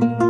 para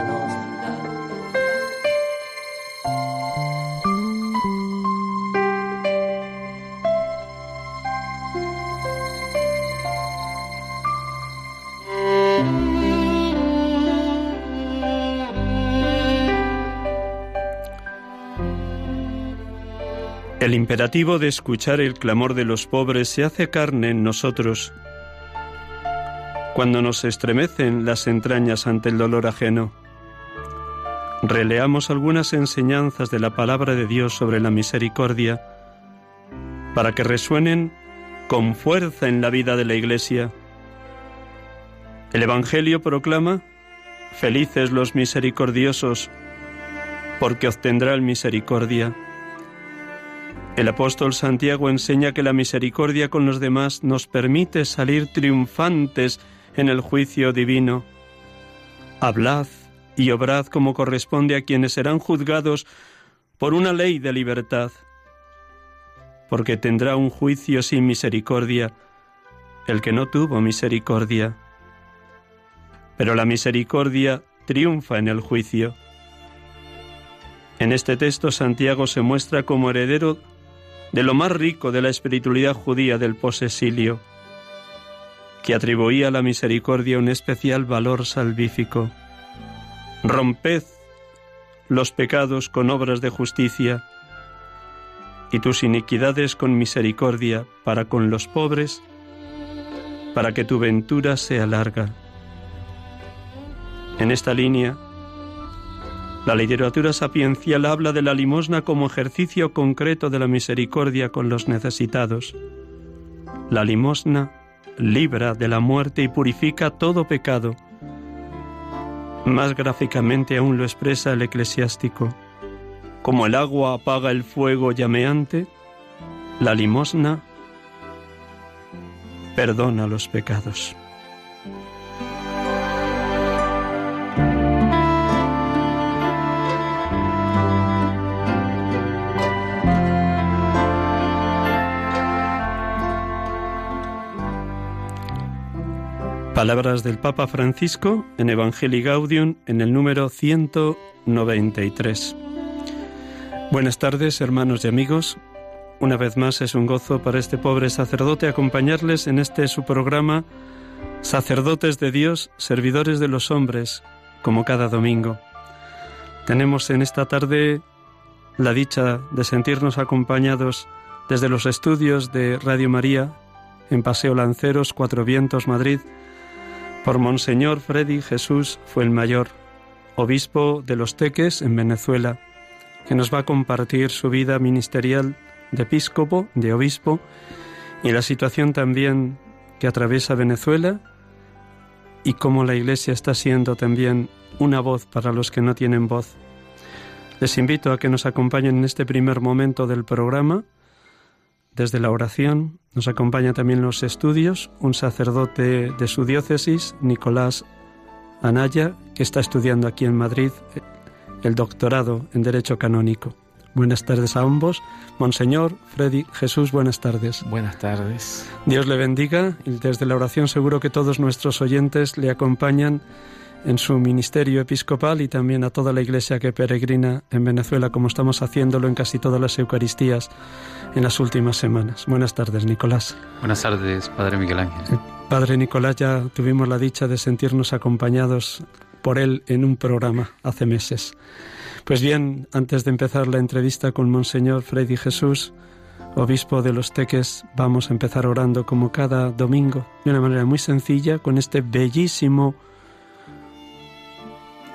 El imperativo de escuchar el clamor de los pobres se hace carne en nosotros cuando nos estremecen las entrañas ante el dolor ajeno. Releamos algunas enseñanzas de la palabra de Dios sobre la misericordia para que resuenen con fuerza en la vida de la Iglesia. El Evangelio proclama, Felices los misericordiosos, porque obtendrán misericordia. El apóstol Santiago enseña que la misericordia con los demás nos permite salir triunfantes en el juicio divino. Hablad y obrad como corresponde a quienes serán juzgados por una ley de libertad, porque tendrá un juicio sin misericordia el que no tuvo misericordia. Pero la misericordia triunfa en el juicio. En este texto Santiago se muestra como heredero de lo más rico de la espiritualidad judía del posesilio, que atribuía a la misericordia un especial valor salvífico. Romped los pecados con obras de justicia y tus iniquidades con misericordia para con los pobres, para que tu ventura sea larga. En esta línea, la literatura sapiencial habla de la limosna como ejercicio concreto de la misericordia con los necesitados. La limosna libra de la muerte y purifica todo pecado. Más gráficamente aún lo expresa el eclesiástico. Como el agua apaga el fuego llameante, la limosna perdona los pecados. Palabras del Papa Francisco en Evangelii Gaudium en el número 193. Buenas tardes, hermanos y amigos. Una vez más es un gozo para este pobre sacerdote acompañarles en este su programa Sacerdotes de Dios, servidores de los hombres, como cada domingo. Tenemos en esta tarde la dicha de sentirnos acompañados desde los estudios de Radio María en Paseo Lanceros, Cuatro Vientos, Madrid, por Monseñor Freddy Jesús fue el mayor, obispo de los Teques en Venezuela, que nos va a compartir su vida ministerial de episcopo, de obispo, y la situación también que atraviesa Venezuela y cómo la Iglesia está siendo también una voz para los que no tienen voz. Les invito a que nos acompañen en este primer momento del programa desde la oración nos acompaña también los estudios un sacerdote de su diócesis, Nicolás Anaya, que está estudiando aquí en Madrid el doctorado en Derecho Canónico. Buenas tardes a ambos. Monseñor, Freddy, Jesús, buenas tardes. Buenas tardes. Dios le bendiga y desde la oración seguro que todos nuestros oyentes le acompañan en su ministerio episcopal y también a toda la iglesia que peregrina en Venezuela, como estamos haciéndolo en casi todas las Eucaristías en las últimas semanas. Buenas tardes, Nicolás. Buenas tardes, Padre Miguel Ángel. padre Nicolás, ya tuvimos la dicha de sentirnos acompañados por él en un programa hace meses. Pues bien, antes de empezar la entrevista con Monseñor Freddy Jesús, obispo de los Teques, vamos a empezar orando como cada domingo, de una manera muy sencilla, con este bellísimo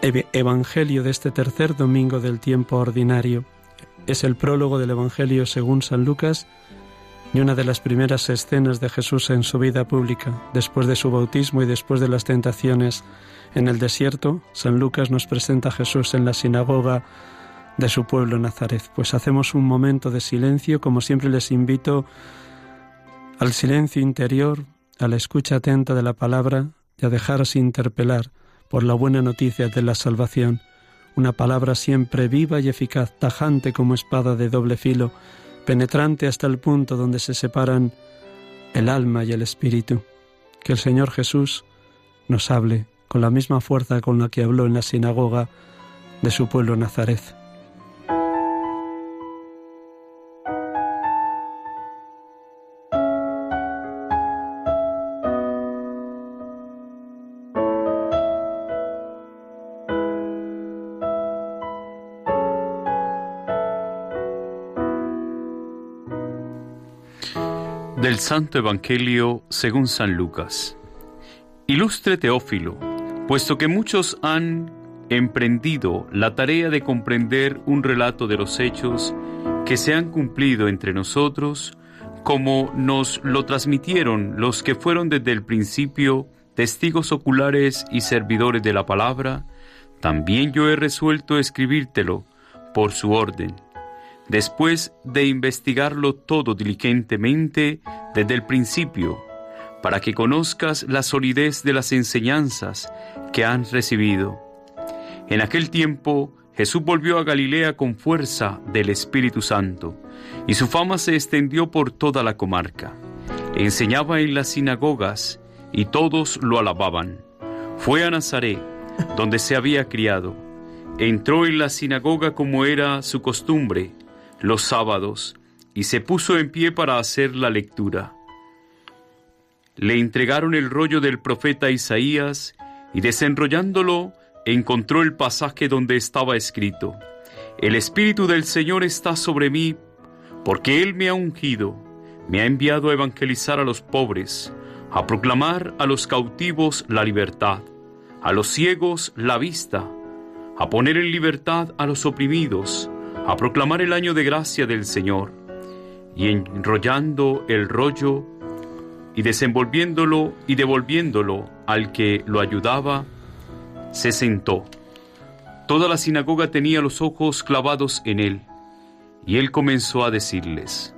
Evangelio de este tercer domingo del tiempo ordinario. Es el prólogo del Evangelio según San Lucas y una de las primeras escenas de Jesús en su vida pública, después de su bautismo y después de las tentaciones en el desierto. San Lucas nos presenta a Jesús en la sinagoga de su pueblo Nazaret. Pues hacemos un momento de silencio, como siempre les invito al silencio interior, a la escucha atenta de la palabra y a dejarse interpelar por la buena noticia de la salvación, una palabra siempre viva y eficaz, tajante como espada de doble filo, penetrante hasta el punto donde se separan el alma y el espíritu. Que el Señor Jesús nos hable con la misma fuerza con la que habló en la sinagoga de su pueblo Nazaret. Del Santo Evangelio según San Lucas. Ilustre Teófilo, puesto que muchos han emprendido la tarea de comprender un relato de los hechos que se han cumplido entre nosotros, como nos lo transmitieron los que fueron desde el principio testigos oculares y servidores de la palabra, también yo he resuelto escribírtelo por su orden después de investigarlo todo diligentemente desde el principio, para que conozcas la solidez de las enseñanzas que han recibido. En aquel tiempo Jesús volvió a Galilea con fuerza del Espíritu Santo, y su fama se extendió por toda la comarca. Enseñaba en las sinagogas, y todos lo alababan. Fue a Nazaret, donde se había criado. Entró en la sinagoga como era su costumbre, los sábados y se puso en pie para hacer la lectura. Le entregaron el rollo del profeta Isaías y desenrollándolo encontró el pasaje donde estaba escrito, El Espíritu del Señor está sobre mí porque Él me ha ungido, me ha enviado a evangelizar a los pobres, a proclamar a los cautivos la libertad, a los ciegos la vista, a poner en libertad a los oprimidos, a proclamar el año de gracia del Señor, y enrollando el rollo y desenvolviéndolo y devolviéndolo al que lo ayudaba, se sentó. Toda la sinagoga tenía los ojos clavados en él, y él comenzó a decirles,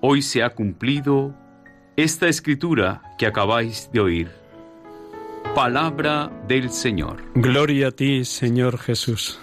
Hoy se ha cumplido esta escritura que acabáis de oír. Palabra del Señor. Gloria a ti, Señor Jesús.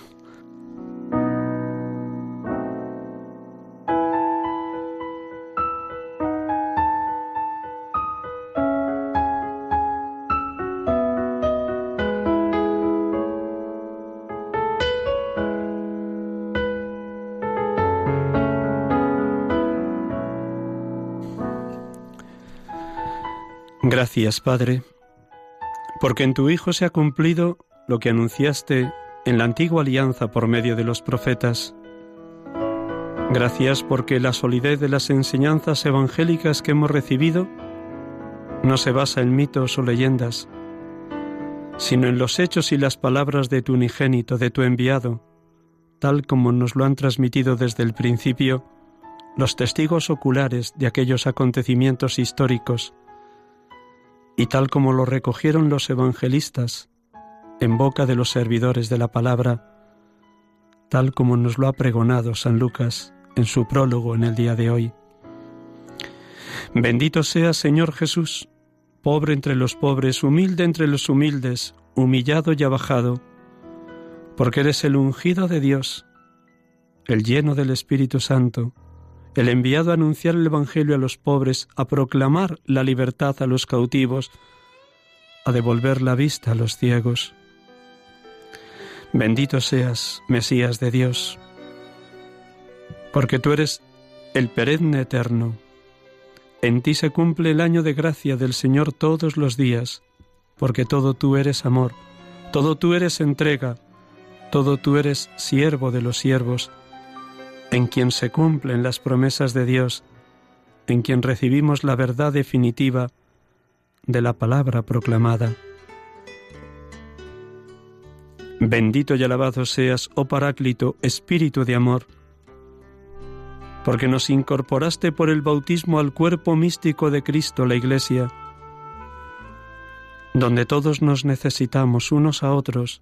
Gracias, Padre, porque en tu Hijo se ha cumplido lo que anunciaste en la antigua alianza por medio de los profetas. Gracias porque la solidez de las enseñanzas evangélicas que hemos recibido no se basa en mitos o leyendas, sino en los hechos y las palabras de tu unigénito, de tu enviado, tal como nos lo han transmitido desde el principio los testigos oculares de aquellos acontecimientos históricos y tal como lo recogieron los evangelistas en boca de los servidores de la palabra, tal como nos lo ha pregonado San Lucas en su prólogo en el día de hoy. Bendito sea Señor Jesús, pobre entre los pobres, humilde entre los humildes, humillado y abajado, porque eres el ungido de Dios, el lleno del Espíritu Santo, el enviado a anunciar el Evangelio a los pobres, a proclamar la libertad a los cautivos, a devolver la vista a los ciegos. Bendito seas, Mesías de Dios, porque tú eres el perenne eterno. En ti se cumple el año de gracia del Señor todos los días, porque todo tú eres amor, todo tú eres entrega, todo tú eres siervo de los siervos, en quien se cumplen las promesas de Dios, en quien recibimos la verdad definitiva de la palabra proclamada. Bendito y alabado seas, oh Paráclito, Espíritu de amor, porque nos incorporaste por el bautismo al cuerpo místico de Cristo, la Iglesia, donde todos nos necesitamos unos a otros,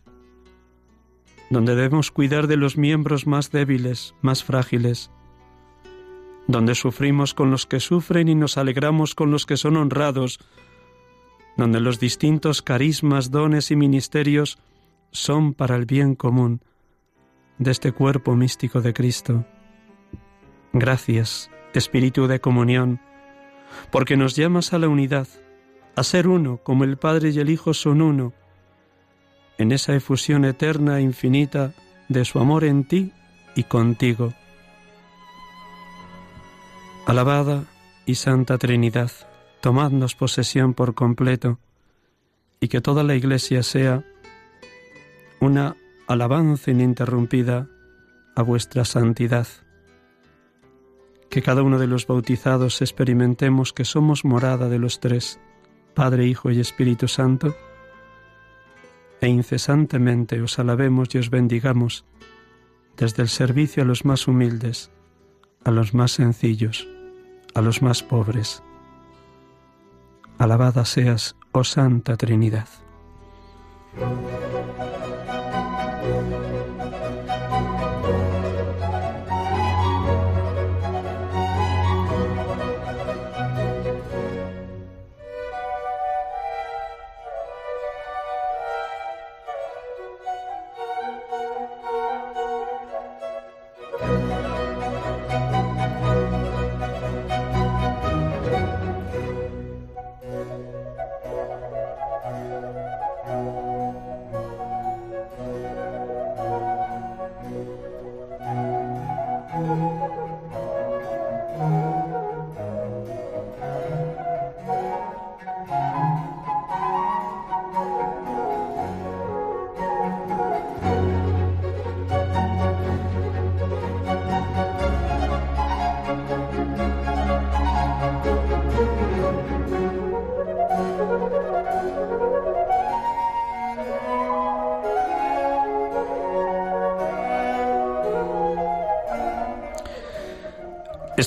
donde debemos cuidar de los miembros más débiles, más frágiles, donde sufrimos con los que sufren y nos alegramos con los que son honrados, donde los distintos carismas, dones y ministerios son para el bien común de este cuerpo místico de Cristo. Gracias, Espíritu de comunión, porque nos llamas a la unidad, a ser uno como el Padre y el Hijo son uno, en esa efusión eterna e infinita de su amor en ti y contigo. Alabada y Santa Trinidad, tomadnos posesión por completo y que toda la Iglesia sea una alabanza ininterrumpida a vuestra santidad. Que cada uno de los bautizados experimentemos que somos morada de los tres, Padre, Hijo y Espíritu Santo, e incesantemente os alabemos y os bendigamos, desde el servicio a los más humildes, a los más sencillos, a los más pobres. Alabada seas, oh Santa Trinidad.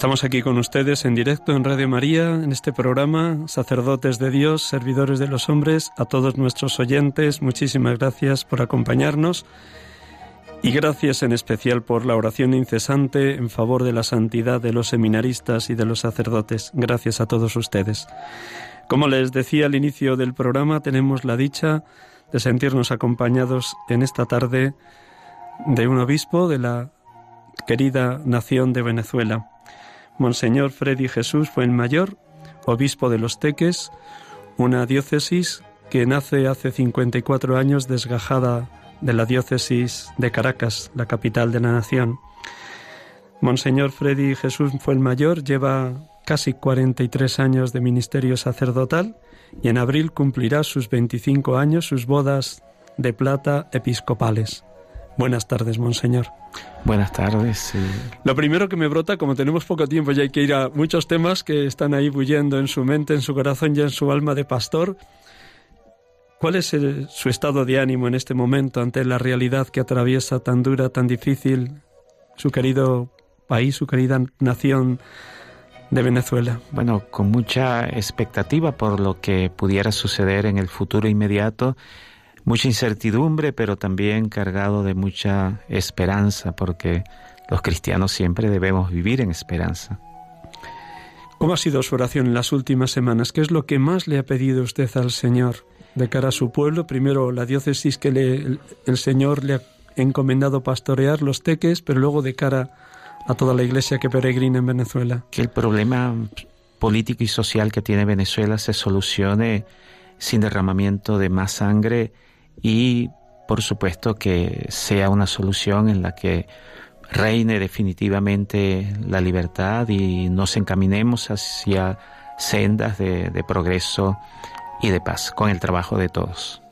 Estamos aquí con ustedes en directo en Radio María, en este programa, sacerdotes de Dios, servidores de los hombres, a todos nuestros oyentes, muchísimas gracias por acompañarnos y gracias en especial por la oración incesante en favor de la santidad de los seminaristas y de los sacerdotes. Gracias a todos ustedes. Como les decía al inicio del programa, tenemos la dicha de sentirnos acompañados en esta tarde de un obispo de la querida nación de Venezuela. Monseñor Freddy Jesús fue el mayor, obispo de los Teques, una diócesis que nace hace 54 años desgajada de la diócesis de Caracas, la capital de la nación. Monseñor Freddy Jesús fue el mayor, lleva casi 43 años de ministerio sacerdotal y en abril cumplirá sus 25 años, sus bodas de plata episcopales. Buenas tardes, Monseñor. Buenas tardes. Lo primero que me brota, como tenemos poco tiempo y hay que ir a muchos temas que están ahí bulliendo en su mente, en su corazón y en su alma de pastor, ¿cuál es su estado de ánimo en este momento ante la realidad que atraviesa tan dura, tan difícil su querido país, su querida nación de Venezuela? Bueno, con mucha expectativa por lo que pudiera suceder en el futuro inmediato mucha incertidumbre, pero también cargado de mucha esperanza, porque los cristianos siempre debemos vivir en esperanza. ¿Cómo ha sido su oración en las últimas semanas? ¿Qué es lo que más le ha pedido usted al Señor de cara a su pueblo? Primero, la diócesis que el, Señor le ha encomendado pastorear los teques, pero luego de cara a toda la iglesia que peregrina en Venezuela. Que el problema político y social que tiene Venezuela se solucione sin derramamiento de más sangre y por supuesto que sea una solución en la que reine definitivamente la libertad y nos encaminemos hacia sendas de, progreso y de paz con el trabajo de todos.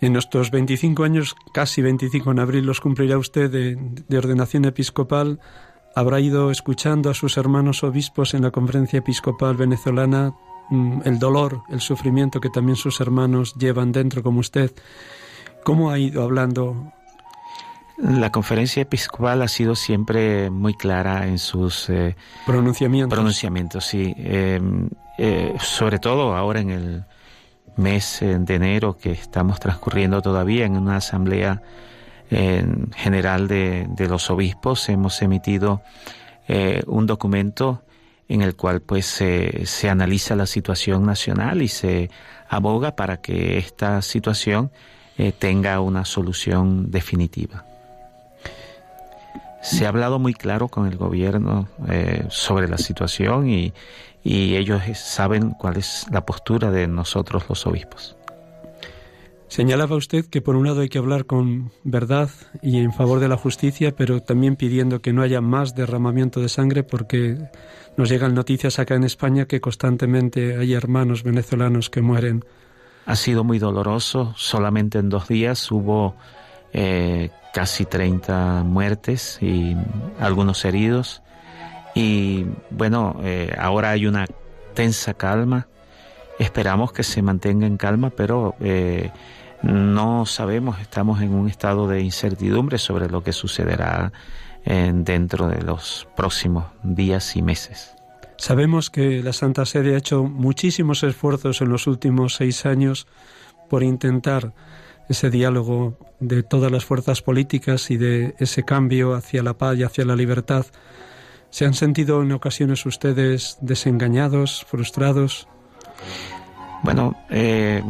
En nuestros 25 años, casi 25 en abril, los cumplirá usted de, de, ordenación episcopal. Habrá ido escuchando a sus hermanos obispos en la conferencia episcopal venezolana el dolor, el sufrimiento que también sus hermanos llevan dentro como usted. ¿Cómo ha ido hablando? La conferencia episcopal ha sido siempre muy clara en sus eh, pronunciamientos. Pronunciamientos, sí. Em, eh, sobre todo ahora en el mes eh, de enero que estamos transcurriendo todavía en una asamblea general de, de, los obispos, hemos emitido un documento en el cual pues se analiza la situación nacional y se aboga para que esta situación eh, tenga una solución definitiva. Se ha hablado muy claro con el gobierno eh, sobre la situación y, y ellos saben cuál es la postura de nosotros los obispos. Señalaba usted que por un lado hay que hablar con verdad y en favor de la justicia, pero también pidiendo que no haya más derramamiento de sangre porque nos llegan noticias acá en España que constantemente hay hermanos venezolanos que mueren ha sido muy doloroso. Solamente en dos días hubo eh, casi 30 muertes y algunos heridos. Y bueno, eh, ahora hay una tensa calma. Esperamos que se mantenga en calma, pero eh, no sabemos, estamos en un estado de incertidumbre sobre lo que sucederá dentro de los próximos días y meses. Sabemos que la Santa Sede ha hecho muchísimos esfuerzos en los últimos seis años por intentar ese diálogo de todas las fuerzas políticas y de ese cambio hacia la paz y hacia la libertad. ¿Se han sentido en ocasiones ustedes desengañados, frustrados? Bueno, eh,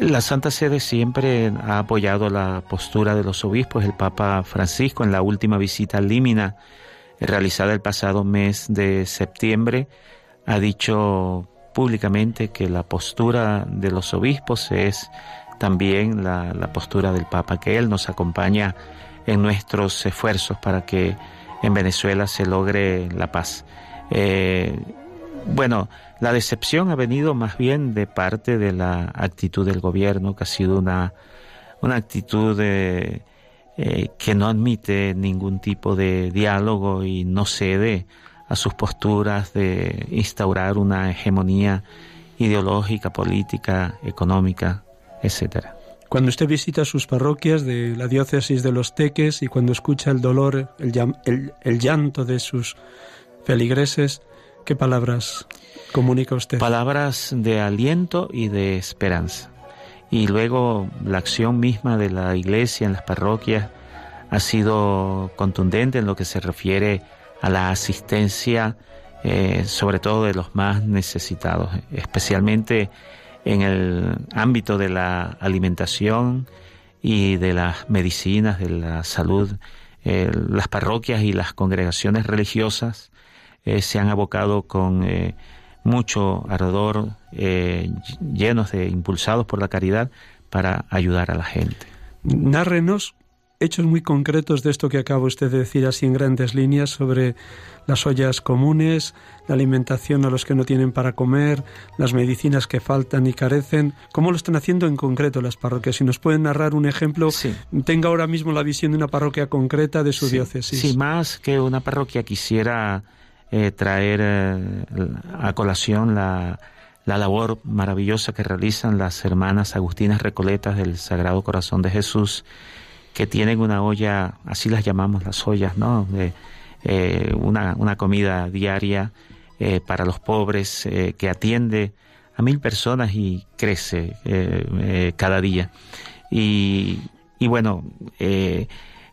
la Santa Sede siempre ha apoyado la postura de los obispos. El Papa Francisco en la última visita al Límina realizada el pasado mes de septiembre, ha dicho públicamente que la postura de los obispos es también la, postura del Papa, que Él nos acompaña en nuestros esfuerzos para que en Venezuela se logre la paz. Eh, bueno, la decepción ha venido más bien de parte de la actitud del gobierno, que ha sido una, una actitud eh, que no admite ningún tipo de diálogo y no cede a sus posturas de instaurar una hegemonía ideológica, política, económica, etcétera. Cuando usted visita sus parroquias de la diócesis de los Teques y cuando escucha el dolor, el, el llanto de sus feligreses, ¿qué palabras comunica usted? Palabras de aliento y de esperanza y luego la acción misma de la iglesia en las parroquias ha sido contundente en lo que se refiere a la asistencia, eh, sobre todo de los más necesitados, especialmente en el ámbito de la alimentación y de las medicinas, de la salud. Eh, las parroquias y las congregaciones religiosas eh, se han abocado con mucho ardor, eh, llenos de impulsados por la caridad para ayudar a la gente. Nárrenos hechos muy concretos de esto que acaba usted de decir así en grandes líneas sobre las ollas comunes, la alimentación a los que no tienen para comer, las medicinas que faltan y carecen. ¿Cómo lo están haciendo en concreto las parroquias? Si nos pueden narrar un ejemplo, tenga ahora mismo la visión de una parroquia concreta de su diócesis. Sí, más que una parroquia quisiera eh, traer eh, a colación la, la labor maravillosa que realizan las hermanas agustinas recoletas del Sagrado Corazón de Jesús, que tienen una olla, así las llamamos las ollas, ¿no? Eh, una, una, comida diaria para los pobres que atiende a mil personas y crece cada día. Y, y bueno,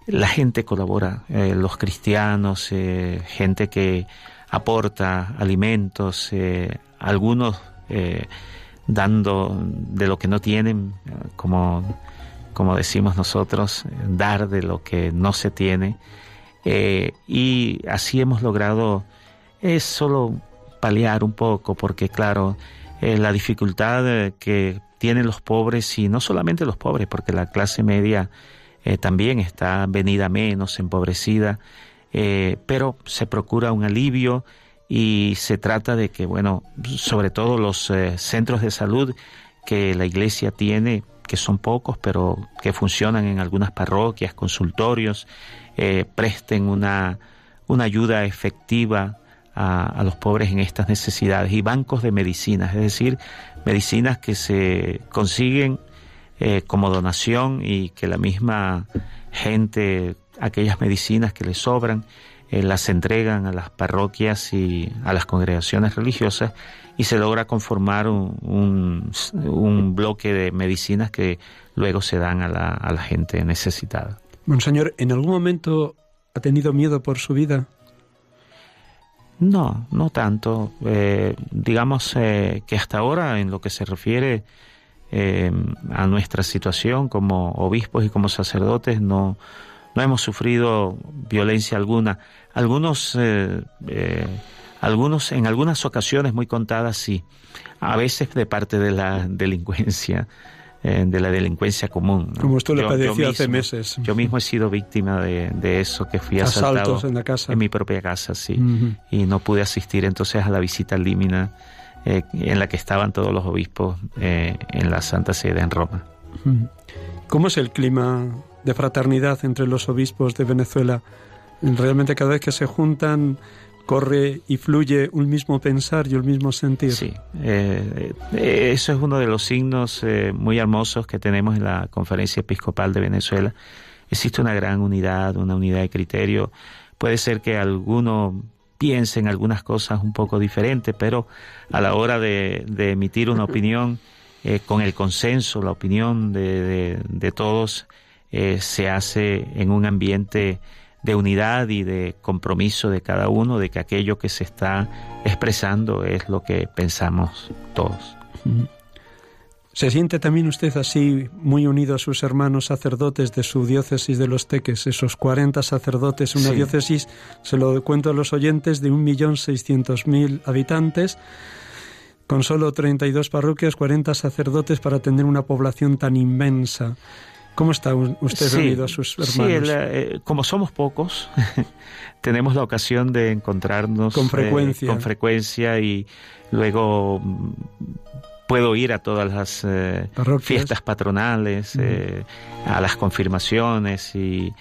la gente colabora, los cristianos, gente que aporta alimentos, eh, algunos dando de lo que no tienen, como como decimos nosotros, dar de lo que no se tiene. Eh, y así hemos logrado, es solo paliar un poco, porque claro, eh, la dificultad eh, que tienen los pobres, y no solamente los pobres, porque la clase media también está venida menos, empobrecida, pero se procura un alivio y se trata de que, bueno, sobre todo los centros de salud que la iglesia tiene, que son pocos, pero que funcionan en algunas parroquias, consultorios, eh, presten una, una ayuda efectiva a, los pobres en estas necesidades. Y bancos de medicinas, es decir, medicinas que se consiguen eh, como donación y que la misma gente, aquellas medicinas que les sobran, eh, las entregan a las parroquias y a las congregaciones religiosas y se logra conformar un, un, bloque de medicinas que luego se dan a la, a la gente necesitada. Monseñor, ¿en algún momento ha tenido miedo por su vida? No, no tanto. Eh, digamos eh, que hasta ahora, en lo que se refiere eh, a nuestra situación como obispos y como sacerdotes, no, no hemos sufrido violencia alguna. Algunos algunos, en algunas ocasiones muy contadas, sí. A veces de parte de la delincuencia, eh, de la delincuencia común. Como esto le padeció hace meses. Yo mismo he sido víctima de, eso, que fui asaltado en la casa. En mi propia casa, sí. Y no pude asistir entonces a la visita límina eh, en la que estaban todos los obispos eh, en la Santa Sede en Roma. ¿Cómo es el clima de fraternidad entre los obispos de Venezuela? Realmente cada vez que se juntan corre y fluye un mismo pensar y un mismo sentir. Sí, eh, eso es uno de los signos eh, muy hermosos que tenemos en la Conferencia Episcopal de Venezuela. Existe una gran unidad, una unidad de criterio. Puede ser que alguno piense en algunas cosas un poco diferentes, pero a la hora de, emitir una opinión, con el consenso, la opinión de, de todos, se hace en un ambiente de unidad y de compromiso de cada uno de que aquello que se está expresando es lo que pensamos todos. ¿Se siente también usted así muy unido a sus hermanos sacerdotes de su diócesis de los Teques, esos 40 sacerdotes, una diócesis, se lo cuento a los oyentes, de 1.600.000 habitantes, con solo 32 parroquias, 40 sacerdotes para tener una población tan inmensa? ¿Cómo está usted unido a sus hermanos? Sí, eh, como somos pocos, tenemos la ocasión de encontrarnos con eh, frecuencia, con frecuencia y luego mm, puedo ir a todas las eh, fiestas patronales, a las confirmaciones y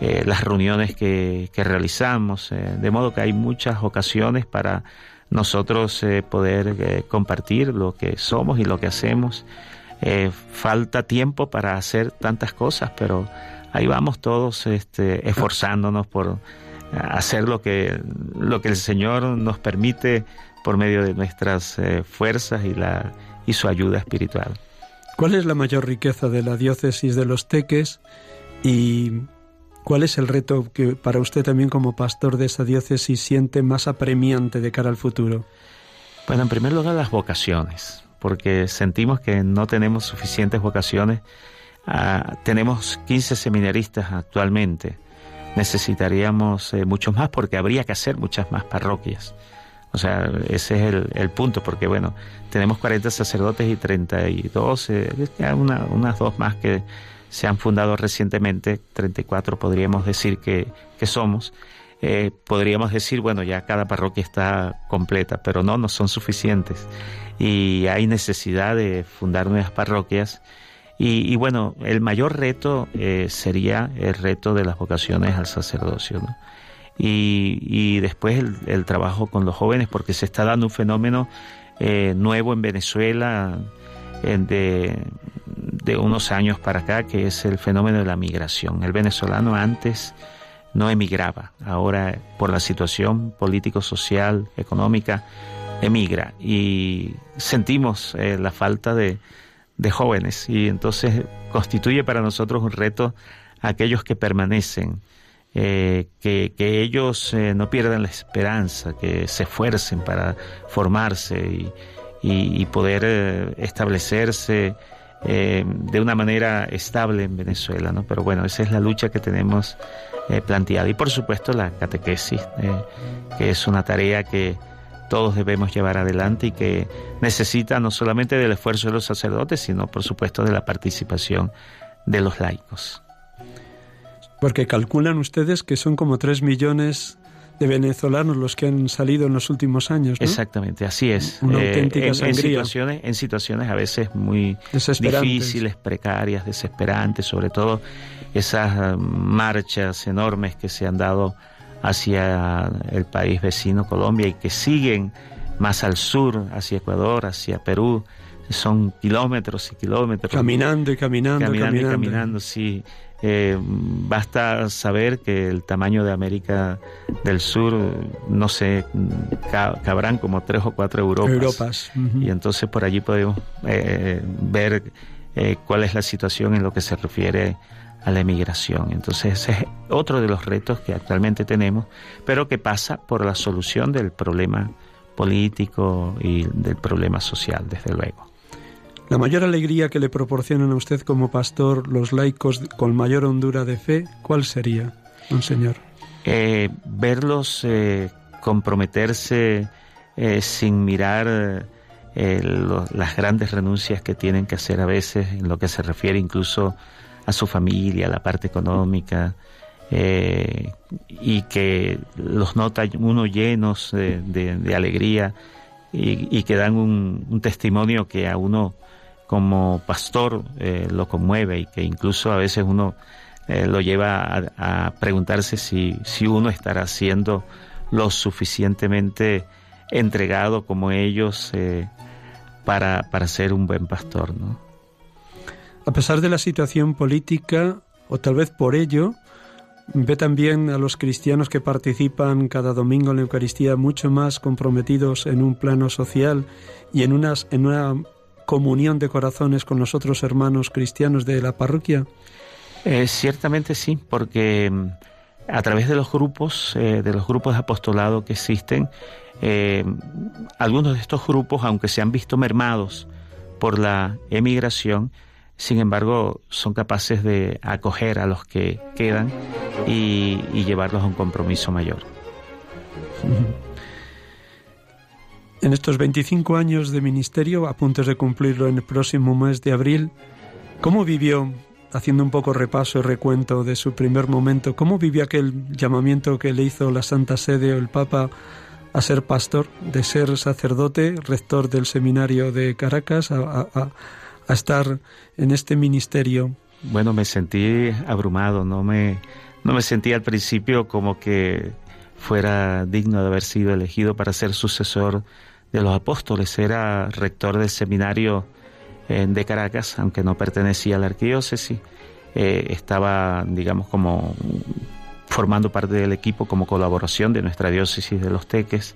las reuniones que, que realizamos, de modo que hay muchas ocasiones para nosotros poder compartir lo que somos y lo que hacemos. Eh, falta tiempo para hacer tantas cosas, pero ahí vamos todos este, esforzándonos por hacer lo que, lo que el Señor nos permite por medio de nuestras eh, fuerzas y, la, y su ayuda espiritual. ¿Cuál es la mayor riqueza de la diócesis de los Teques y cuál es el reto que para usted también como pastor de esa diócesis siente más apremiante de cara al futuro? Bueno, en primer lugar las vocaciones porque sentimos que no tenemos suficientes vocaciones. Ah, tenemos 15 seminaristas actualmente. Necesitaríamos eh, muchos más porque habría que hacer muchas más parroquias. O sea, ese es el, punto, porque bueno, tenemos 40 sacerdotes y 32, eh, una, unas dos más que se han fundado recientemente, 34 podríamos decir que, que somos. Eh, podríamos decir, bueno, ya cada parroquia está completa, pero no, no son suficientes y hay necesidad de fundar nuevas parroquias. Y, bueno, el mayor reto eh, sería el reto de las vocaciones al sacerdocio. Y, después el, trabajo con los jóvenes, porque se está dando un fenómeno eh, nuevo en Venezuela de, de unos años para acá, que es el fenómeno de la migración. El venezolano antes no emigraba, ahora por la situación político-social, económica, emigra y sentimos eh, la falta de, jóvenes y entonces constituye para nosotros un reto aquellos que permanecen, eh, que, ellos eh, no pierdan la esperanza, que se esfuercen para formarse y, poder establecerse eh, de una manera estable en Venezuela, ¿no? Pero bueno, esa es la lucha que tenemos eh, planteada. Y por supuesto la catequesis, eh, que es una tarea que todos debemos llevar adelante y que necesita no solamente del esfuerzo de los sacerdotes, sino por supuesto de la participación de los laicos. Porque calculan ustedes que son como tres millones de venezolanos los que han salido en los últimos años. ¿no? Exactamente, así es. Una auténtica en, en, sangría. situaciones, en situaciones a veces muy difíciles, precarias, desesperantes, sobre todo esas eh, marchas enormes que se han dado hacia el país vecino Colombia y que siguen más al sur, hacia Ecuador, hacia Perú. Son kilómetros y kilómetros. Caminando y caminando, caminando, y caminando. caminando, sí. Eh, basta saber que el tamaño de América del Sur, no sé, ca- cabrán como tres o cuatro Europas. Europas. Y entonces por allí podemos eh, ver eh, cuál es la situación en lo que se refiere a la emigración. Entonces ese es otro de los retos que actualmente tenemos, pero que pasa por la solución del problema político y del problema social, desde luego. La mayor alegría que le proporcionan a usted como pastor los laicos con mayor hondura de fe, ¿cuál sería, monseñor? Eh, verlos eh, comprometerse eh, sin mirar eh, las grandes renuncias que tienen que hacer a veces en lo que se refiere incluso a su familia, a la parte económica, y que los nota uno llenos de, alegría y, que dan un testimonio que a uno como pastor eh, lo conmueve y que incluso a veces uno eh, lo lleva a, preguntarse si, si uno estará siendo lo suficientemente entregado como ellos eh, para, para ser un buen pastor, ¿no? A pesar de la situación política, o tal vez por ello, ve también a los cristianos que participan cada domingo en la Eucaristía mucho más comprometidos en un plano social y en, unas, en una comunión de corazones con los otros hermanos cristianos de la parroquia. Eh, ciertamente sí, porque mm, a través de los grupos, eh, de los grupos de apostolado que existen, eh, algunos de estos grupos, aunque se han visto mermados por la emigración, sin embargo, son capaces de acoger a los que quedan y, y llevarlos a un compromiso mayor. En estos 25 años de ministerio, a punto de cumplirlo en el próximo mes de abril, ¿cómo vivió, haciendo un poco repaso y recuento de su primer momento, cómo vivió aquel llamamiento que le hizo la Santa Sede o el Papa a ser pastor, de ser sacerdote, rector del seminario de Caracas, a, estar en este ministerio? Bueno, me sentí abrumado, no me, no me sentí al principio como que fuera digno de haber sido elegido para ser sucesor de los apóstoles. Era rector del seminario de Caracas, aunque no pertenecía a la arquidiócesis. Eh, estaba, digamos, como formando parte del equipo como colaboración de nuestra diócesis de los Teques.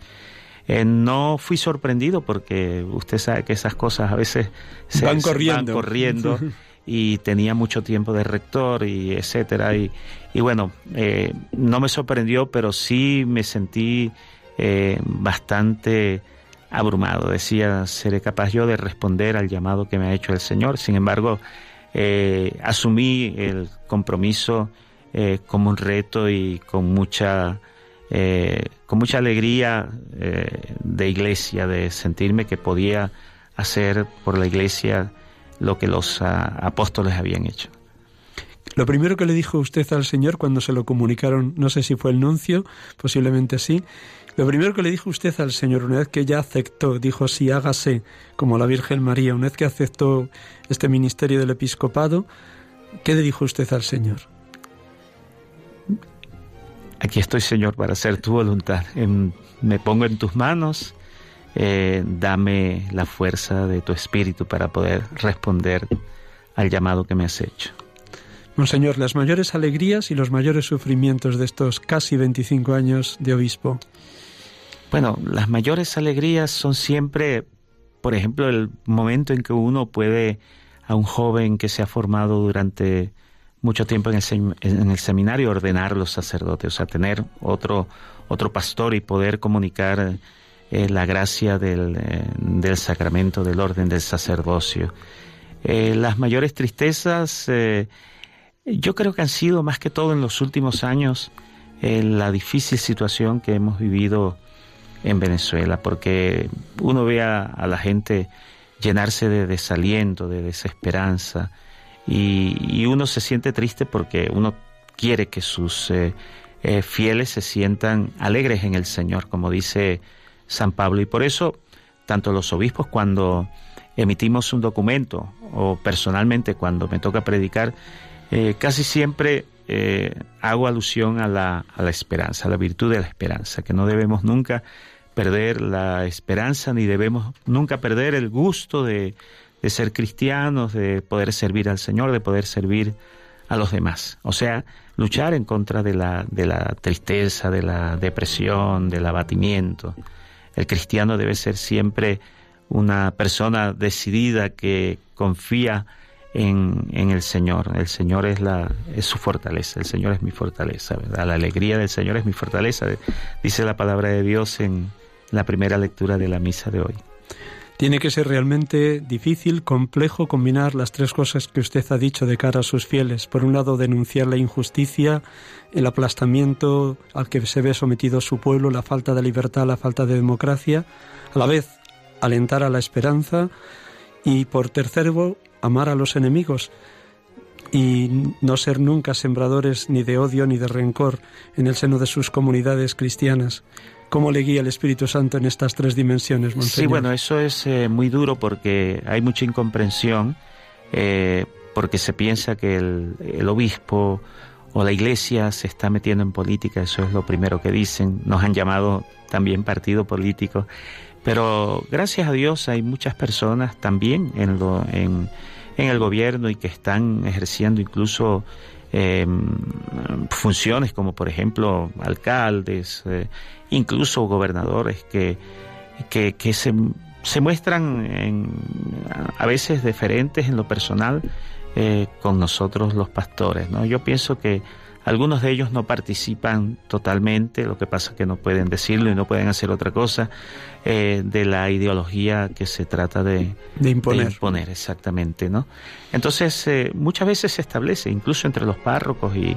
Eh, no fui sorprendido porque usted sabe que esas cosas a veces se Van corriendo. corriendo y tenía mucho tiempo de rector y etcétera y, y bueno eh, no me sorprendió pero sí me sentí eh, bastante abrumado decía seré capaz yo de responder al llamado que me ha hecho el Señor sin embargo eh, asumí el compromiso eh, como un reto y con mucha eh, con mucha alegría de iglesia de sentirme que podía hacer por la iglesia lo que los ah, apóstoles habían hecho. Lo primero que le dijo usted al Señor cuando se lo comunicaron, no sé si fue el nuncio, posiblemente sí, lo primero que le dijo usted al Señor, una vez que ya aceptó, dijo, sí, hágase como la Virgen María, una vez que aceptó este ministerio del episcopado, ¿qué le dijo usted al Señor? Aquí estoy, Señor, para hacer tu voluntad. En- me pongo en tus manos, eh, dame la fuerza de tu espíritu para poder responder al llamado que me has hecho. Monseñor, las mayores alegrías y los mayores sufrimientos de estos casi 25 años de obispo. Bueno, las mayores alegrías son siempre, por ejemplo, el momento en que uno puede a un joven que se ha formado durante mucho tiempo en el, en el seminario ordenar los sacerdotes, o sea, tener otro, otro pastor y poder comunicar eh, la gracia del, eh, del sacramento del orden del sacerdocio. las mayores tristezas yo creo que han sido más que todo en los últimos años la difícil situación que hemos vivido en Venezuela, porque uno ve a, la gente llenarse de desaliento, de desesperanza, y, uno se siente triste porque uno quiere que sus eh, eh, fieles se sientan alegres en el Señor, como dice San Pablo, y por eso tanto los obispos cuando emitimos un documento o personalmente cuando me toca predicar, eh, casi siempre hago alusión a la, a la esperanza, a la virtud de la esperanza, que no debemos nunca perder la esperanza ni debemos nunca perder el gusto de, ser cristianos, de poder servir al Señor, de poder servir a los demás. O sea, luchar en contra de la, de la tristeza, de la depresión, del abatimiento. El cristiano debe ser siempre una persona decidida que confía en, en, el Señor. El Señor es, la, es su fortaleza, el Señor es mi fortaleza, ¿verdad? La alegría del Señor es mi fortaleza, dice la palabra de Dios en, la primera lectura de la misa de hoy. Tiene que ser realmente difícil, complejo combinar las tres cosas que usted ha dicho de cara a sus fieles. Por un lado, denunciar la injusticia, el aplastamiento al que se ve sometido su pueblo, la falta de libertad, la falta de democracia. A la vez, alentar a la esperanza. Y por tercero, amar a los enemigos y no ser nunca sembradores ni de odio ni de rencor en el seno de sus comunidades cristianas. ¿Cómo le guía el Espíritu Santo en estas tres dimensiones, Monseñor? Sí, bueno, eso es eh, muy duro porque hay mucha incomprensión, eh, porque se piensa que el, obispo o la iglesia se está metiendo en política, eso es lo primero que dicen. Nos han llamado también partido político, pero gracias a Dios hay muchas personas también en, lo, en, en el gobierno y que están ejerciendo incluso eh, funciones como por ejemplo alcaldes, eh, incluso gobernadores que, que, se, se, muestran a veces diferentes en lo personal eh, con nosotros los pastores. ¿no? Yo pienso que algunos de ellos no participan totalmente, lo que pasa es que no pueden decirlo y no pueden hacer otra cosa, eh, de la ideología que se trata de, imponer. exactamente, ¿no? Entonces, eh, muchas veces se establece, incluso entre los párrocos y,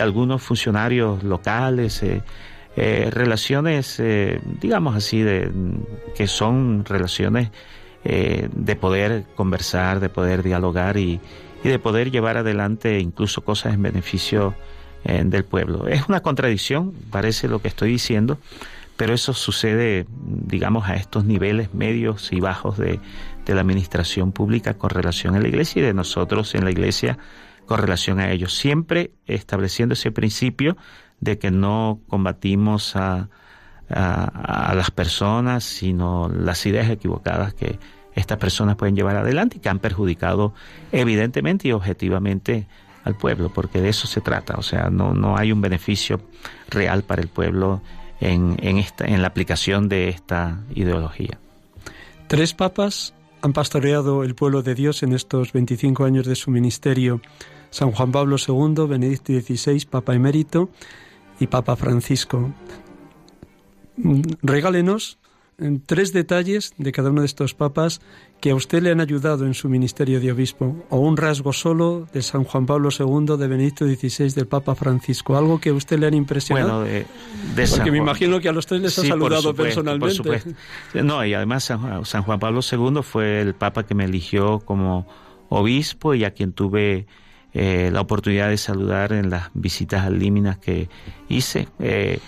algunos funcionarios locales, eh, relaciones, digamos así, de, que son relaciones de poder conversar, de poder dialogar y, y de poder llevar adelante incluso cosas en beneficio eh, del pueblo. Es una contradicción, parece lo que estoy diciendo, pero eso sucede, digamos, a estos niveles medios y bajos de, de la administración pública con relación a la iglesia y de nosotros en la iglesia con relación a ellos, siempre estableciendo ese principio de que no combatimos a, a, a, las personas, sino las ideas equivocadas que estas personas pueden llevar adelante y que han perjudicado evidentemente y objetivamente al pueblo, porque de eso se trata, o sea, no, no hay un beneficio real para el pueblo en, en, esta, en la aplicación de esta ideología. Tres papas han pastoreado el pueblo de Dios en estos 25 años de su ministerio. San Juan Pablo II, Benedicto XVI, Papa Emérito y Papa Francisco. Regálenos tres detalles de cada uno de estos papas que a usted le han ayudado en su ministerio de obispo, o un rasgo solo de San Juan Pablo II, de Benedicto XVI, del Papa Francisco, algo que a usted le han impresionado. Bueno, de, Porque me imagino que a los tres les ha saludado personalmente. No, y además San Juan Pablo II fue el Papa que me eligió como obispo y a quien tuve eh, la oportunidad de saludar en las visitas al Líminas que hice. Eh,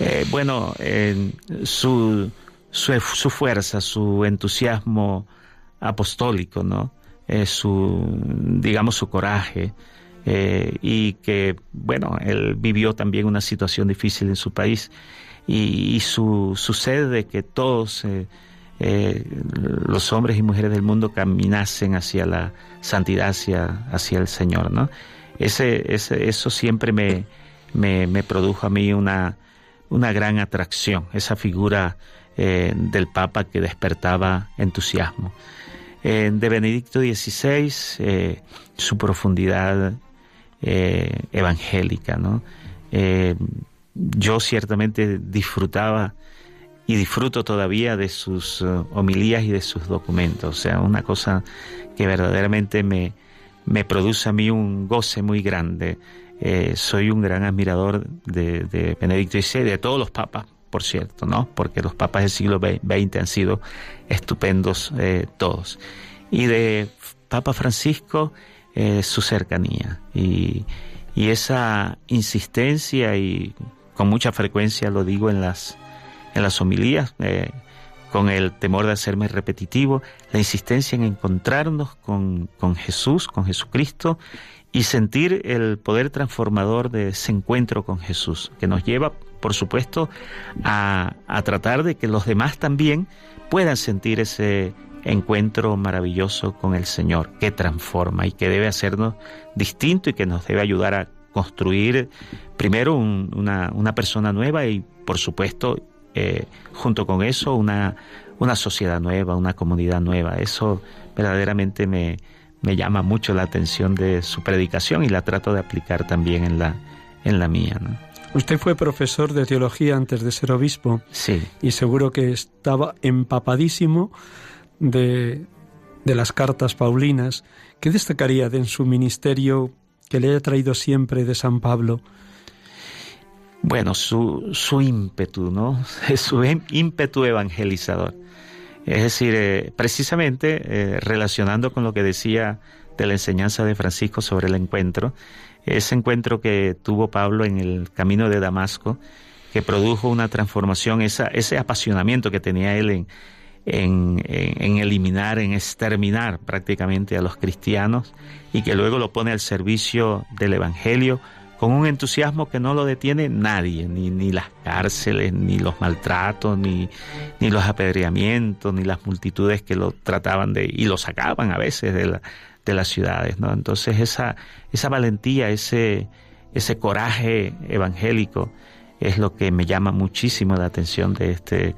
eh, bueno, su su, su fuerza, su entusiasmo apostólico, ¿no? Eh, su, digamos, su coraje. Eh, y que, bueno, él vivió también una situación difícil en su país y, su, su, sed de que todos eh, los hombres y mujeres del mundo caminasen hacia la santidad, hacia, hacia el Señor, ¿no? Ese, ese, eso siempre me, me, me produjo a mí una, una gran atracción, esa figura del Papa que despertaba entusiasmo. Eh, de Benedicto XVI, eh, su profundidad evangélica, ¿no? yo ciertamente disfrutaba y disfruto todavía de sus homilías y de sus documentos. O sea, una cosa que verdaderamente me, me produce a mí un goce muy grande. Eh, soy un gran admirador de, de Benedicto XVI, de todos los papas, por cierto, ¿no? Porque los papas del siglo XX han sido estupendos eh, todos. Y de Papa Francisco, eh, su cercanía y, esa insistencia y con mucha frecuencia lo digo en las, en las homilías, eh, con el temor de hacerme repetitivo, la insistencia en encontrarnos con, con Jesús, con Jesucristo y sentir el poder transformador de ese encuentro con Jesús, que nos lleva, por supuesto, a, a tratar de que los demás también puedan sentir ese encuentro maravilloso con el Señor, que transforma y que debe hacernos distinto y que nos debe ayudar a construir primero una, una, persona nueva y, por supuesto, eh, junto con eso, una, una sociedad nueva, una comunidad nueva. Eso verdaderamente me, me llama mucho la atención de su predicación y la trato de aplicar también en la, en la mía. ¿no? Usted fue profesor de teología antes de ser obispo. Sí. Y seguro que estaba empapadísimo de, de las cartas paulinas. ¿Qué destacaría de en su ministerio que le haya traído siempre de San Pablo? Bueno, su, su ímpetu, ¿no? Su ímpetu evangelizador. Es decir, eh, precisamente eh, relacionando con lo que decía de la enseñanza de Francisco sobre el encuentro, ese encuentro que tuvo Pablo en el camino de Damasco, que produjo una transformación, ese apasionamiento que tenía él en, en, eliminar, en exterminar prácticamente a los cristianos y que luego lo pone al servicio del Evangelio con un entusiasmo que no lo detiene nadie, ni, ni las cárceles, ni los maltratos, ni, ni los apedreamientos, ni las multitudes que lo trataban de, y lo sacaban a veces de, la, de las ciudades, ¿no? Entonces esa, esa valentía, ese, ese coraje evangélico es lo que me llama muchísimo la atención de este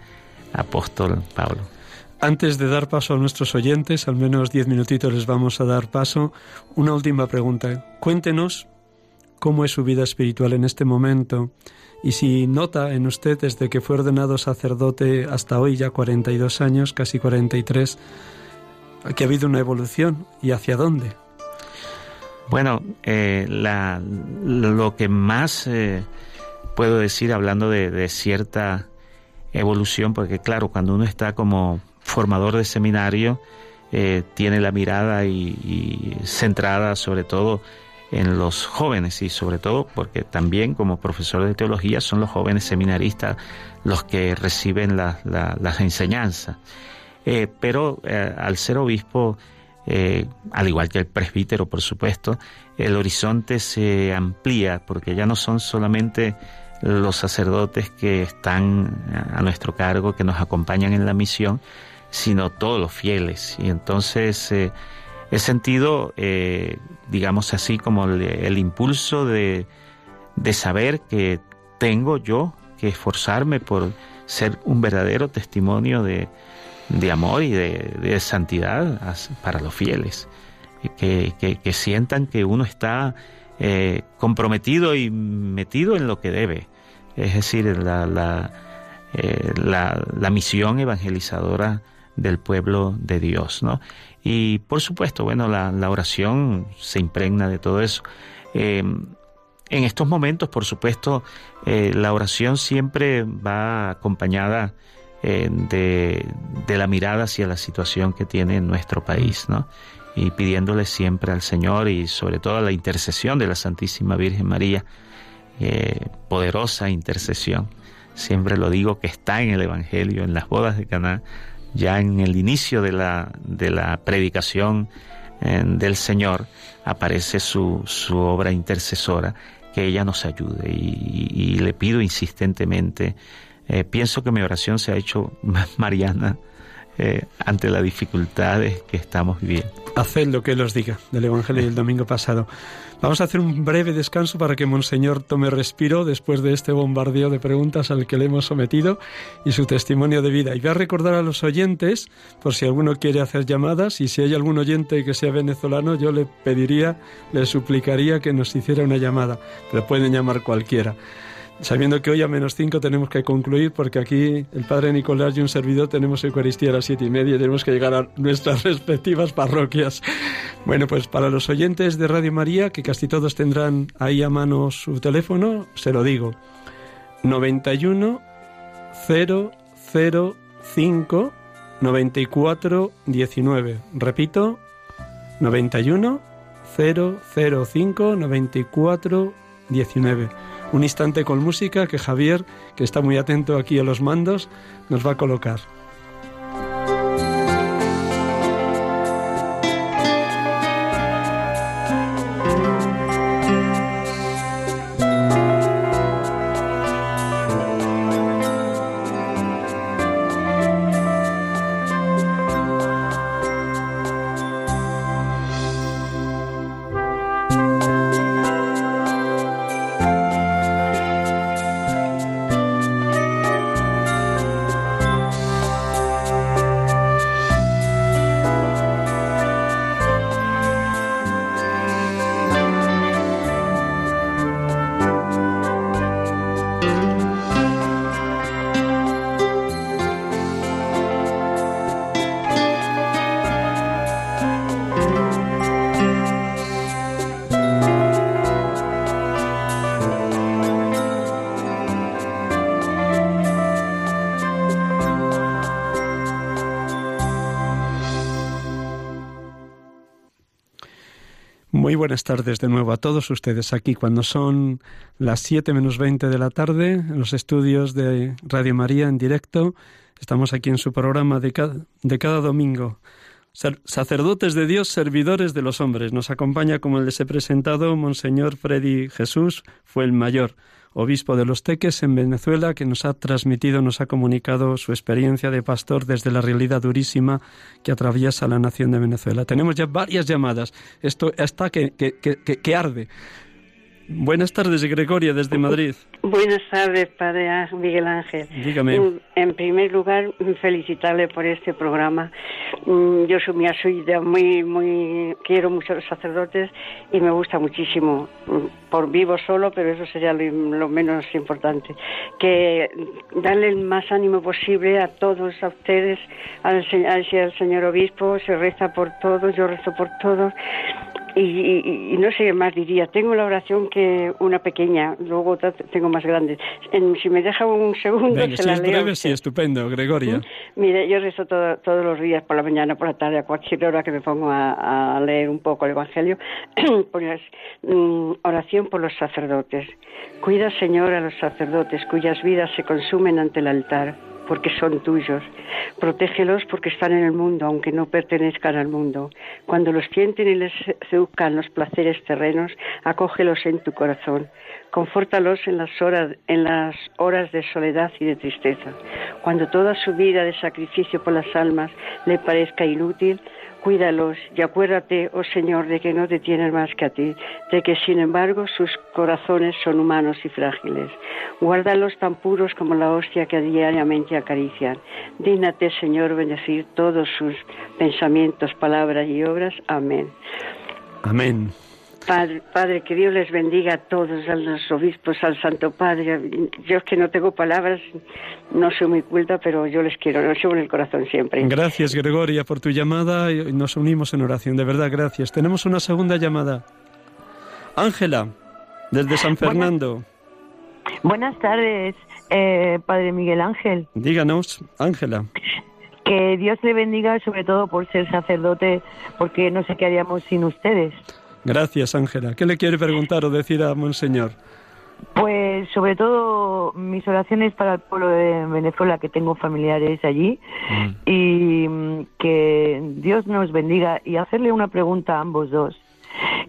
apóstol Pablo. Antes de dar paso a nuestros oyentes, al menos diez minutitos les vamos a dar paso, una última pregunta. Cuéntenos cómo es su vida espiritual en este momento y si nota en usted desde que fue ordenado sacerdote hasta hoy, ya 42 años, casi 43, que ha habido una evolución y hacia dónde. Bueno, eh, la, lo que más eh, puedo decir hablando de, cierta evolución, porque claro, cuando uno está como formador de seminario, eh, tiene la mirada y, centrada sobre todo en los jóvenes y sobre todo porque también como profesor de teología son los jóvenes seminaristas los que reciben la, las enseñanzas. Eh, pero eh, al ser obispo, eh, al igual que el presbítero, por supuesto, el horizonte se amplía porque ya no son solamente los sacerdotes que están a nuestro cargo, que nos acompañan en la misión, sino todos los fieles. Y entonces he sentido, digamos así, como el, el impulso de, de, saber que tengo yo que esforzarme por ser un verdadero testimonio de, de amor y de, santidad para los fieles. Que, que, sientan que uno está eh, comprometido y metido en lo que debe. Es decir, la, la, eh, la, la misión evangelizadora del pueblo de Dios, ¿no? Y por supuesto, bueno, la, la oración se impregna de todo eso. Eh, en estos momentos, por supuesto, eh, la oración siempre va acompañada eh, de, de, la mirada hacia la situación que tiene nuestro país, ¿no? Y pidiéndole siempre al Señor y sobre todo a la intercesión de la Santísima Virgen María, poderosa intercesión. Siempre lo digo que está en el Evangelio, en las bodas de Caná, ya en el inicio de la, de la predicación eh, del Señor aparece su, su, obra intercesora, que ella nos ayude y le pido insistentemente, eh, pienso que mi oración se ha hecho más mariana eh, ante las dificultades que estamos viviendo. Haced lo que Él os diga, del Evangelio del domingo pasado. Vamos a hacer un breve descanso para que Monseñor tome respiro después de este bombardeo de preguntas al que le hemos sometido y su testimonio de vida. Y voy a recordar a los oyentes, por si alguno quiere hacer llamadas, y si hay algún oyente que sea venezolano, yo le pediría, le suplicaría que nos hiciera una llamada, pero pueden llamar cualquiera. Sabiendo que hoy a menos cinco tenemos que concluir porque aquí el padre Nicolás y un servidor tenemos Eucaristía a las siete y media y tenemos que llegar a nuestras respectivas parroquias. Bueno, pues para los oyentes de Radio María, que casi todos tendrán ahí a mano su teléfono, se lo digo. 91 005 94 19. Repito, 91 005 94 19. Un instante con música que Javier, que está muy atento aquí a los mandos, nos va a colocar. Buenas tardes de nuevo a todos ustedes aquí cuando son las 7 menos 20 de la tarde en los estudios de Radio María en directo. Estamos aquí en su programa de cada, de cada domingo. Sacerdotes de Dios, servidores de los hombres. Nos acompaña, como les he presentado, Monseñor Freddy Jesús, fue el mayor obispo de los Teques en Venezuela, que nos ha transmitido, nos ha comunicado su experiencia de pastor desde la realidad durísima que atraviesa la nación de Venezuela. Tenemos ya varias llamadas. Esto está que, que, que, que arde. Buenas tardes, Gregoria, desde Madrid. Buenas tardes, Padre Miguel Ángel. Dígame. Mm, en primer lugar, felicitarle por este programa. Mm, yo soy, soy muy, muy, quiero mucho a los sacerdotes y me gusta muchísimo. Mm, por vivo solo, pero eso sería lo, menos importante. Que darle el más ánimo posible a todos, a ustedes, al, al señor obispo, se reza por todos, yo rezo por todos y, no sé más diría. Tengo la oración que una pequeña, luego tengo más grande. si me deja un segundo, se la leo. sí, estupendo, Gregoria. ¿Mm? Mire, yo rezo todos los días, por la mañana, por la tarde, a cualquier hora que me pongo a, leer un poco el Evangelio. pues, oración por los sacerdotes. Cuida, Señor, a los sacerdotes cuyas vidas se consumen ante el altar porque son tuyos. Protégelos porque están en el mundo, aunque no pertenezcan al mundo. Cuando los sienten y les seduzcan los placeres terrenos, acógelos en tu corazón. Confórtalos en las, horas, en las horas de soledad y de tristeza. Cuando toda su vida de sacrificio por las almas le parezca inútil, Cuídalos y acuérdate, oh Señor, de que no te tienen más que a ti, de que sin embargo sus corazones son humanos y frágiles. Guárdalos tan puros como la hostia que diariamente acarician. Dígnate, Señor, bendecir todos sus pensamientos, palabras y obras. Amén. Amén. Padre, Padre, que Dios les bendiga a todos, a los obispos, al Santo Padre. Yo es que no tengo palabras, no soy muy culta, pero yo les quiero, los llevo en el corazón siempre. Gracias, Gregoria, por tu llamada y nos unimos en oración. De verdad, gracias. Tenemos una segunda llamada. Ángela, desde San Fernando. Buenas, tardes, eh, Padre Miguel Ángel. Díganos, Ángela. Que Dios le bendiga, sobre todo por ser sacerdote, porque no sé qué haríamos sin ustedes. Gracias, Ángela. ¿Qué le quiere preguntar o decir a Monseñor? Pues sobre todo mis oraciones para el pueblo de Venezuela, que tengo familiares allí, mm. y mm, que Dios nos bendiga y hacerle una pregunta a ambos dos,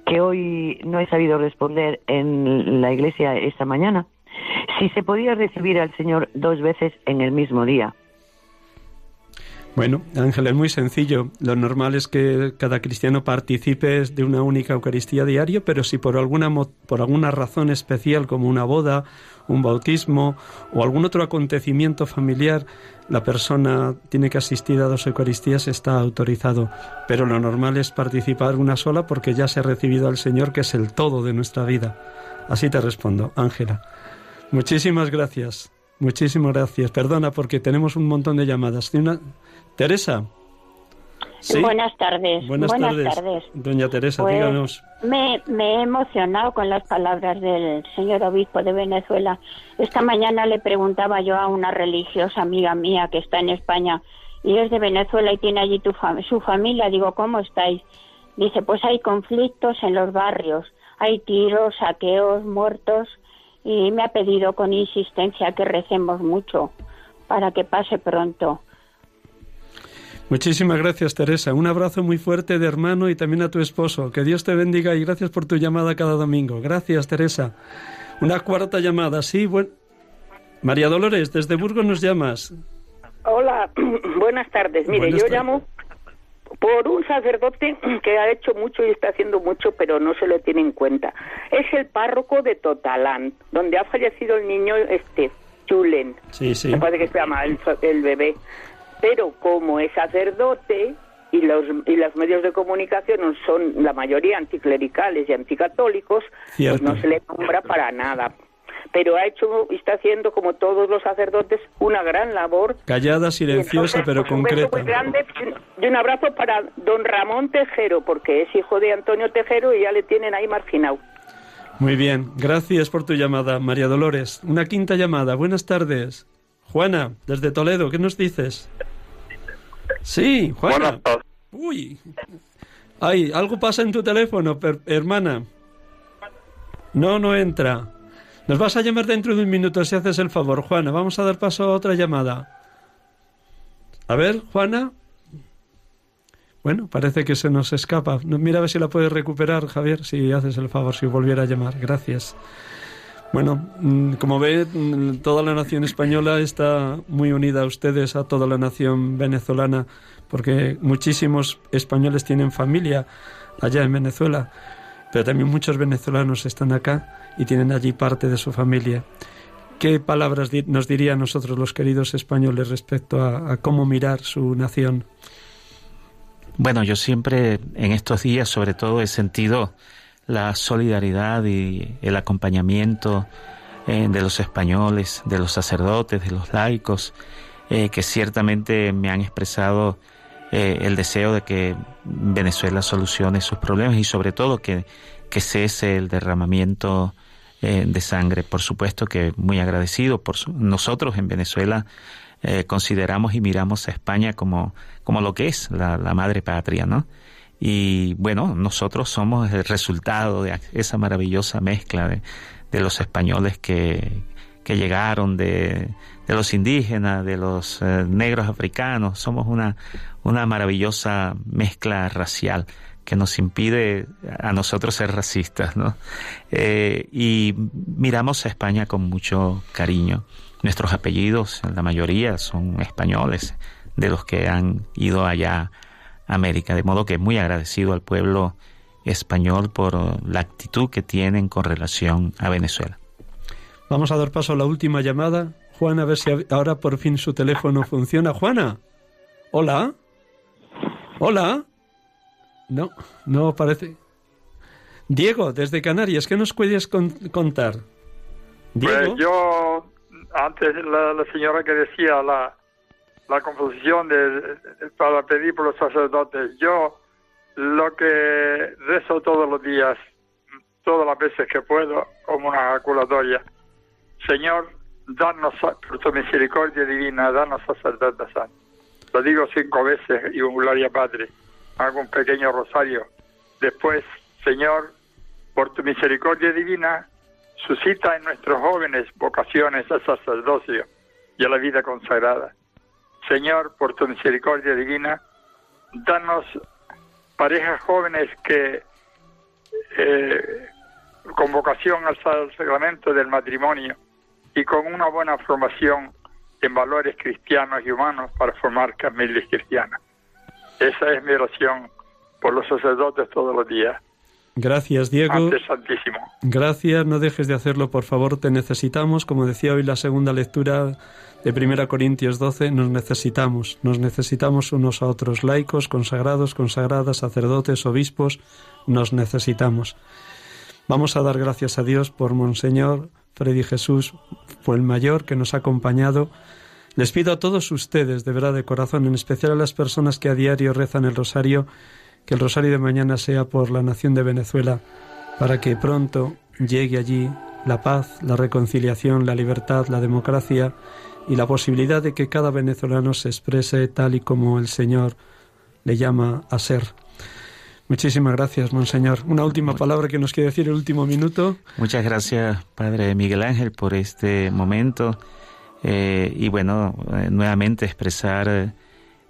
que hoy no he sabido responder en la iglesia esta mañana. Si se podía recibir al Señor dos veces en el mismo día. Bueno, Ángel, es muy sencillo. Lo normal es que cada cristiano participe de una única Eucaristía diario, pero si por alguna, por alguna razón especial, como una boda, un bautismo o algún otro acontecimiento familiar, la persona tiene que asistir a dos Eucaristías, está autorizado. Pero lo normal es participar una sola porque ya se ha recibido al Señor, que es el todo de nuestra vida. Así te respondo, Ángela. Muchísimas gracias. Muchísimas gracias. Perdona porque tenemos un montón de llamadas. Teresa. Buenas tardes. Buenas, tardes. Doña Teresa, pues, díganos. Me, me, he emocionado con las palabras del señor obispo de Venezuela. Esta mañana le preguntaba yo a una religiosa amiga mía que está en España y es de Venezuela y tiene allí tu su familia. Digo, ¿cómo estáis? Dice, pues hay conflictos en los barrios, hay tiros, saqueos, muertos y me ha pedido con insistencia que recemos mucho para que pase pronto. Muchísimas gracias, Teresa. Un abrazo muy fuerte de hermano y también a tu esposo. Que Dios te bendiga y gracias por tu llamada cada domingo. Gracias, Teresa. Una cuarta llamada, sí. Buen... María Dolores, desde Burgos nos llamas. Hola, buenas tardes. Mire, yo llamo por un sacerdote que ha hecho mucho y está haciendo mucho, pero no se lo tiene en cuenta. Es el párroco de Totalán, donde ha fallecido el niño este Chulen. Sí, sí. Me parece que se llama el bebé pero como es sacerdote y los y los medios de comunicación son la mayoría anticlericales y anticatólicos, pues no se le nombra para nada. Pero ha hecho y está haciendo como todos los sacerdotes una gran labor. Callada, silenciosa, pero pues, concreta. Un grande y un abrazo para don Ramón Tejero, porque es hijo de Antonio Tejero y ya le tienen ahí marginado. Muy bien, gracias por tu llamada, María Dolores. Una quinta llamada. Buenas tardes. Juana, desde Toledo, ¿qué nos dices? Sí, Juana. Uy. Ay, algo pasa en tu teléfono, hermana. No, no entra. Nos vas a llamar dentro de un minuto si haces el favor, Juana. Vamos a dar paso a otra llamada. A ver, Juana. Bueno, parece que se nos escapa. Mira a ver si la puedes recuperar, Javier, si haces el favor, si volviera a llamar. Gracias. Bueno, mm, como ve, mm, toda la nación española está muy unida a ustedes, a toda la nación venezolana, porque muchísimos españoles tienen familia allá en Venezuela, pero también muchos venezolanos están acá y tienen allí parte de su familia. ¿Qué palabras nos diría a nosotros los queridos españoles respecto a, a cómo mirar su nación? Bueno, yo siempre en estos días sobre todo he sentido la solidaridad y el acompañamiento eh, de los españoles, de los sacerdotes, de los laicos, eh, que ciertamente me han expresado eh, el deseo de que Venezuela solucione sus problemas y sobre todo que, que cese el derramamiento de sangre. Por supuesto que muy agradecido por nosotros en Venezuela. consideramos y miramos a España como, como lo que es la madre patria, ¿no? Y bueno, nosotros somos el resultado de esa maravillosa mezcla de, de los españoles que, que llegaron, de, de, los indígenas, de los eh, negros africanos. Somos una, una maravillosa mezcla racial que nos impide a nosotros ser racistas, ¿no? Eh, y miramos a España con mucho cariño. Nuestros apellidos, la mayoría, son españoles, de los que han ido allá América. De modo que muy agradecido al pueblo español por la actitud que tienen con relación a Venezuela. Vamos a dar paso a la última llamada. Juana, a ver si ahora por fin su teléfono funciona. Juana. Hola. Hola. No, no parece. Diego, desde Canarias, ¿qué nos puedes contar? Pues yo, antes la señora que decía, la, la composición de, para pedir por los sacerdotes. Yo lo que rezo todos los días, todas las veces que puedo, como una ejaculatoria. Señor, danos por tu misericordia divina, danos sacerdotes santos. Lo digo cinco veces y un gloria Padre. Hago un pequeño rosario. Después, Señor, por tu misericordia divina, suscita en nuestros jóvenes vocaciones al sacerdocio y a la vida consagrada. Señor, por tu misericordia divina, danos parejas jóvenes que eh, con vocación al sacramento del matrimonio y con una buena formación en valores cristianos y humanos para formar familias cristianas. Esa es mi oración por los sacerdotes todos los días. Gracias, Diego. Santísimo. Gracias, no dejes de hacerlo, por favor, te necesitamos. Como decía hoy la segunda lectura de 1 Corintios 12, nos necesitamos, nos necesitamos unos a otros, laicos, consagrados, consagradas, sacerdotes, obispos, nos necesitamos. Vamos a dar gracias a Dios por Monseñor Freddy Jesús fue el mayor que nos ha acompañado. Les pido a todos ustedes, de verdad, de corazón, en especial a las personas que a diario rezan el rosario, que el rosario de mañana sea por la nación de Venezuela, para que pronto llegue allí la paz, la reconciliación, la libertad, la democracia y la posibilidad de que cada venezolano se exprese tal y como el Señor le llama a ser. Muchísimas gracias, Monseñor. Una última palabra que nos quiere decir el último minuto. Muchas gracias, Padre Miguel Ángel, por este momento. Eh, y bueno, eh, nuevamente expresar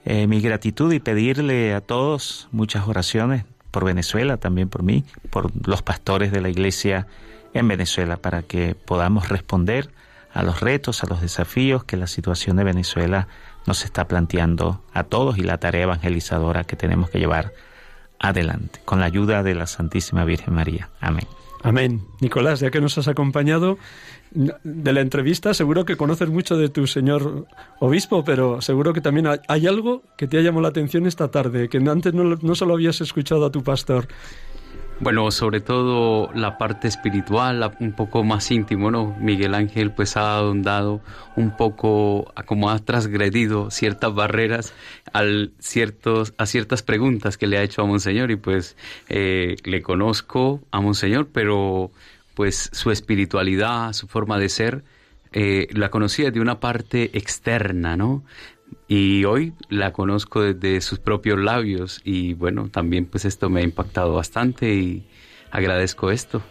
eh, mi gratitud y pedirle a todos muchas oraciones por Venezuela, también por mí, por los pastores de la Iglesia en Venezuela, para que podamos responder a los retos, a los desafíos que la situación de Venezuela nos está planteando a todos y la tarea evangelizadora que tenemos que llevar adelante, con la ayuda de la Santísima Virgen María. Amén. Amén. Nicolás, ya que nos has acompañado de la entrevista, seguro que conoces mucho de tu señor obispo, pero seguro que también hay algo que te ha llamado la atención esta tarde, que antes no, no solo habías escuchado a tu pastor bueno, sobre todo la parte espiritual, un poco más íntimo, ¿no? Miguel Ángel pues ha ahondado un poco, como ha transgredido ciertas barreras al ciertos, a ciertas preguntas que le ha hecho a Monseñor y pues eh, le conozco a Monseñor, pero pues su espiritualidad, su forma de ser, eh, la conocía de una parte externa, ¿no? y hoy la conozco desde sus propios labios y bueno, también pues esto me ha impactado bastante y agradezco esto.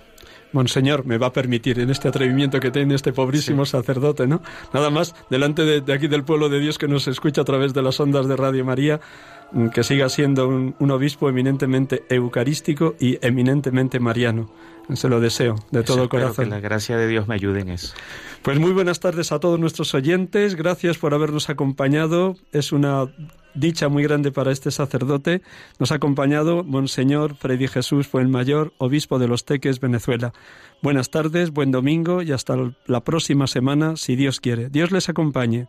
Monseñor, me va a permitir en este atrevimiento que tiene este pobrísimo sacerdote, ¿no? Nada más, delante de, aquí del pueblo de Dios que nos escucha a través de las ondas de Radio María, mm, que siga siendo un, un obispo eminentemente eucarístico y eminentemente mariano. Se lo deseo de todo corazón. Que la gracia de Dios me ayude en eso. Pues muy buenas tardes a todos nuestros oyentes. Gracias por habernos acompañado. Es una dicha muy grande para este sacerdote. Nos ha acompañado Monseñor Freddy Jesús fue el mayor obispo de Los Teques, Venezuela. Buenas tardes, buen domingo y hasta la próxima semana, si Dios quiere. Dios les acompañe.